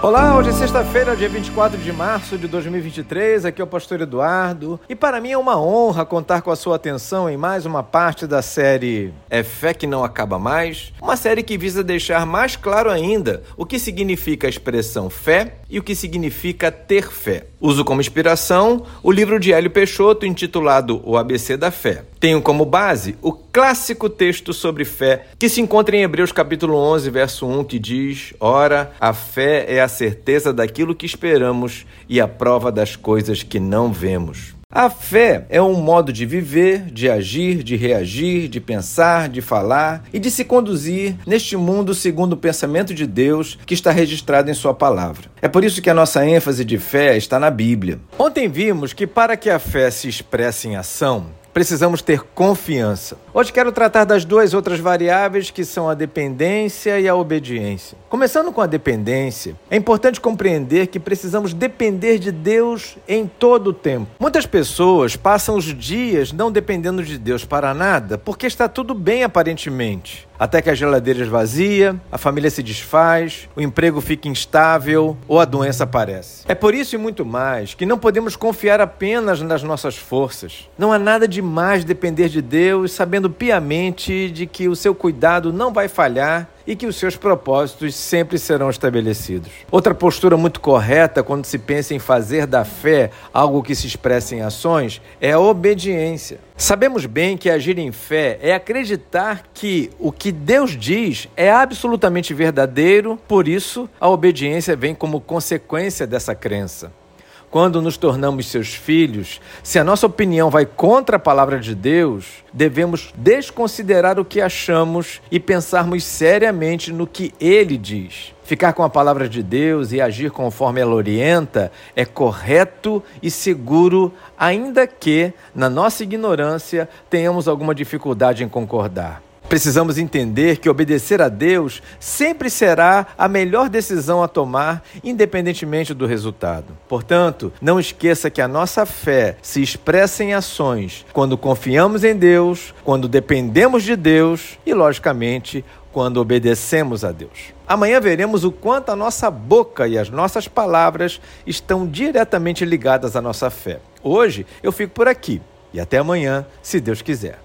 Olá, hoje é sexta-feira, dia 24 de março de 2023. Aqui é o Pastor Eduardo. E para mim é uma honra contar com a sua atenção em mais uma parte da série É Fé que Não Acaba Mais. Uma série que visa deixar mais claro ainda o que significa a expressão fé e o que significa ter fé. Uso como inspiração o livro de Hélio Peixoto intitulado O ABC da Fé. Tenho como base o clássico texto sobre fé que se encontra em Hebreus capítulo 11, verso 1, que diz: Ora, a fé é a certeza daquilo que esperamos e a prova das coisas que não vemos. A fé é um modo de viver, de agir, de reagir, de pensar, de falar e de se conduzir neste mundo segundo o pensamento de Deus que está registrado em Sua palavra. É por isso que a nossa ênfase de fé está na Bíblia. Ontem vimos que para que a fé se expresse em ação, precisamos ter confiança. Hoje quero tratar das duas outras variáveis que são a dependência e a obediência. Começando com a dependência, é importante compreender que precisamos depender de Deus em todo o tempo. Muitas pessoas passam os dias não dependendo de Deus para nada porque está tudo bem aparentemente até que a geladeira esvazia, a família se desfaz, o emprego fica instável ou a doença aparece. É por isso e muito mais que não podemos confiar apenas nas nossas forças. Não há nada de mais depender de Deus, sabendo piamente de que o seu cuidado não vai falhar e que os seus propósitos sempre serão estabelecidos. Outra postura muito correta quando se pensa em fazer da fé algo que se expressa em ações é a obediência. Sabemos bem que agir em fé é acreditar que o que Deus diz é absolutamente verdadeiro, por isso a obediência vem como consequência dessa crença quando nos tornamos seus filhos, se a nossa opinião vai contra a palavra de Deus, devemos desconsiderar o que achamos e pensarmos seriamente no que ele diz. Ficar com a palavra de Deus e agir conforme ela orienta é correto e seguro, ainda que, na nossa ignorância, tenhamos alguma dificuldade em concordar. Precisamos entender que obedecer a Deus sempre será a melhor decisão a tomar, independentemente do resultado. Portanto, não esqueça que a nossa fé se expressa em ações quando confiamos em Deus, quando dependemos de Deus e, logicamente, quando obedecemos a Deus. Amanhã veremos o quanto a nossa boca e as nossas palavras estão diretamente ligadas à nossa fé. Hoje eu fico por aqui e até amanhã, se Deus quiser.